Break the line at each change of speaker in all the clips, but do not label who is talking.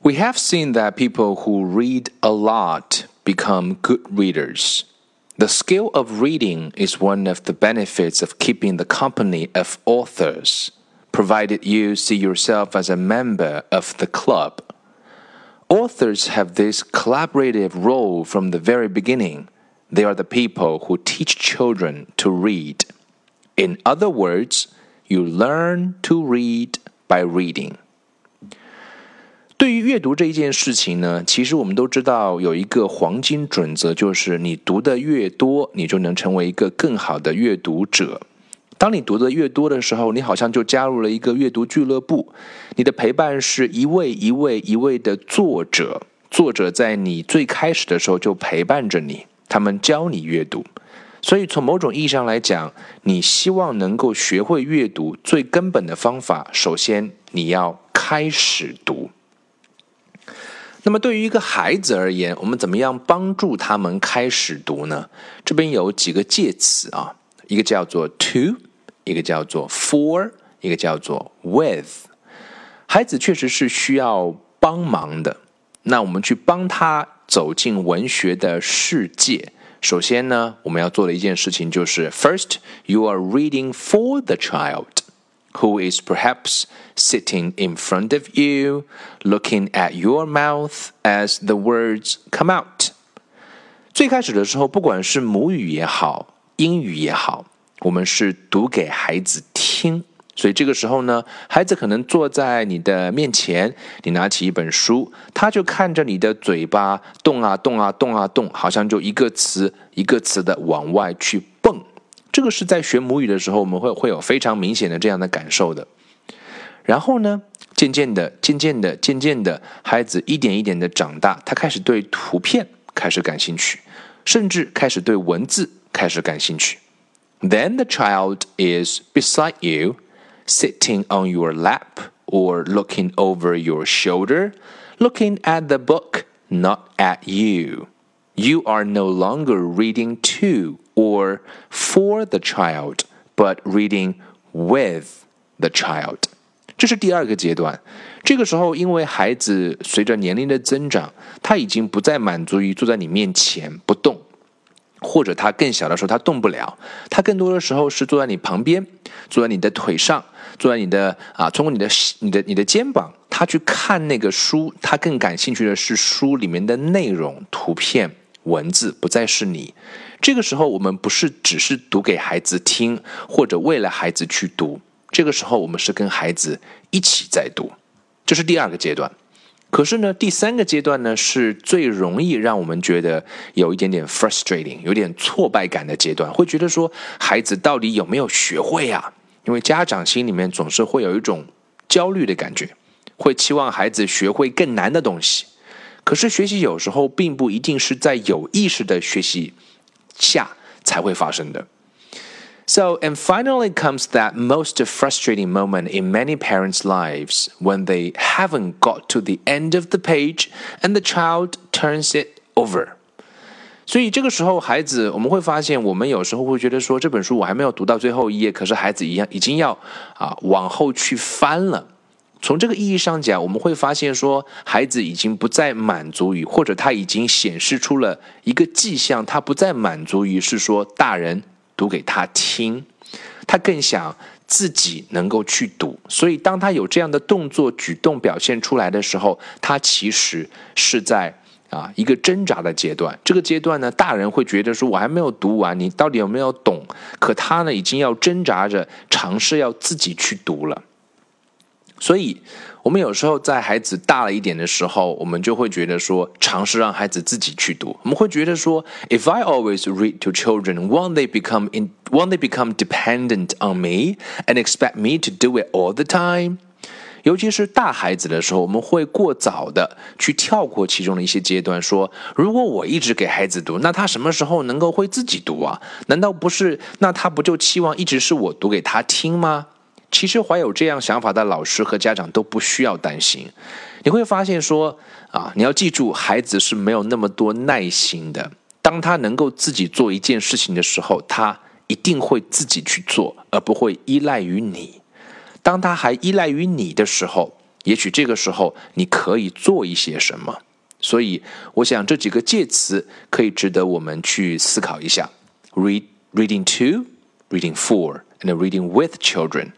We have seen that people who read a lot become good readers. The skill of reading is one of the benefits of keeping the company of authors, provided you see yourself as a member of the club. Authors have this collaborative role from the very beginning. They are the people who teach children to read. In other words, you learn to read by reading. 对于阅读这一件事情呢，其实我们都知道有一个黄金准则，就是你读的越多，你就能成为一个更好的阅读者。当你读的越多的时候，你好像就加入了一个阅读俱乐部。你的陪伴是一位一位一位的作者，作者在你最开始的时候就陪伴着你，他们教你阅读。所以从某种意义上来讲，你希望能够学会阅读，最根本的方法，首先你要开始读。那么对于一个孩子而言，我们怎么样帮助他们开始读呢？这边有几个介词啊，一个叫做 to，一个叫做 for，一个叫做 with。孩子确实是需要帮忙的，那我们去帮他走进文学的世界。首先呢，我们要做的一件事情就是，first you are reading for the child。Who is perhaps sitting in front of you, looking at your mouth as the words come out. 最开始的时候，不管是母语也好，英语也好，我们是读给孩子听。所以这个时候呢，孩子可能坐在你的面前，你拿起一本书，他就看着你的嘴巴动啊动啊动啊动，好像就一个词一个词的往外去蹦。这个是在学母语的时候，我们会会有非常明显的这样的感受的。然后呢，渐渐的、渐渐的、渐渐的，孩子一点一点的长大，他开始对图片开始感兴趣，甚至开始对文字开始感兴趣。Then the child is beside you, sitting on your lap or looking over your shoulder, looking at the book, not at you. You are no longer reading to or for the child, but reading with the child。这是第二个阶段。这个时候，因为孩子随着年龄的增长，他已经不再满足于坐在你面前不动，或者他更小的时候他动不了，他更多的时候是坐在你旁边，坐在你的腿上，坐在你的啊，通过你的你的你的肩膀，他去看那个书，他更感兴趣的是书里面的内容、图片、文字，不再是你。这个时候，我们不是只是读给孩子听，或者为了孩子去读。这个时候，我们是跟孩子一起在读，这是第二个阶段。可是呢，第三个阶段呢，是最容易让我们觉得有一点点 frustrating，有点挫败感的阶段，会觉得说孩子到底有没有学会啊？因为家长心里面总是会有一种焦虑的感觉，会期望孩子学会更难的东西。可是学习有时候并不一定是在有意识的学习。下才会发生的。So, and finally comes that most frustrating moment in many parents' lives when they haven't got to the end of the page and the child turns it over. 所以这个时候，孩子我们会发现，我们有时候会觉得说，这本书我还没有读到最后一页，可是孩子一样已经要啊往后去翻了。 从这个意义上讲，我们会发现说，孩子已经不再满足于，或者他已经显示出了一个迹象，他不再满足于是说大人读给他听，他更想自己能够去读。所以，当他有这样的动作举动表现出来的时候，他其实是在啊一个挣扎的阶段。这个阶段呢，大人会觉得说，我还没有读完，你到底有没有懂？可他呢，已经要挣扎着尝试要自己去读了。所以，我们有时候在孩子大了一点的时候，我们就会觉得说，尝试让孩子自己去读。我们会觉得说，If I always read to children, won't they become in, won't they become dependent on me and expect me to do it all the time？尤其是大孩子的时候，我们会过早的去跳过其中的一些阶段，说，如果我一直给孩子读，那他什么时候能够会自己读啊？难道不是？那他不就期望一直是我读给他听吗？其实怀有这样想法的老师和家长都不需要担心。你会发现说啊，你要记住，孩子是没有那么多耐心的。当他能够自己做一件事情的时候，他一定会自己去做，而不会依赖于你。当他还依赖于你的时候，也许这个时候你可以做一些什么。所以，我想这几个介词可以值得我们去思考一下：read、reading to、reading for and reading with children。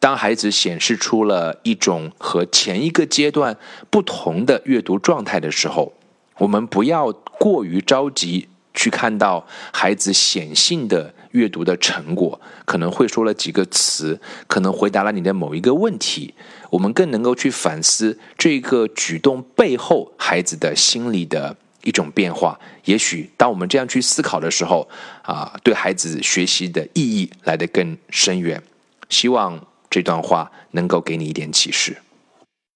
当孩子显示出了一种和前一个阶段不同的阅读状态的时候，我们不要过于着急去看到孩子显性的阅读的成果，可能会说了几个词，可能回答了你的某一个问题。我们更能够去反思这个举动背后孩子的心理的一种变化。也许当我们这样去思考的时候，啊，对孩子学习的意义来得更深远。希望。这段话能够给你一点启示。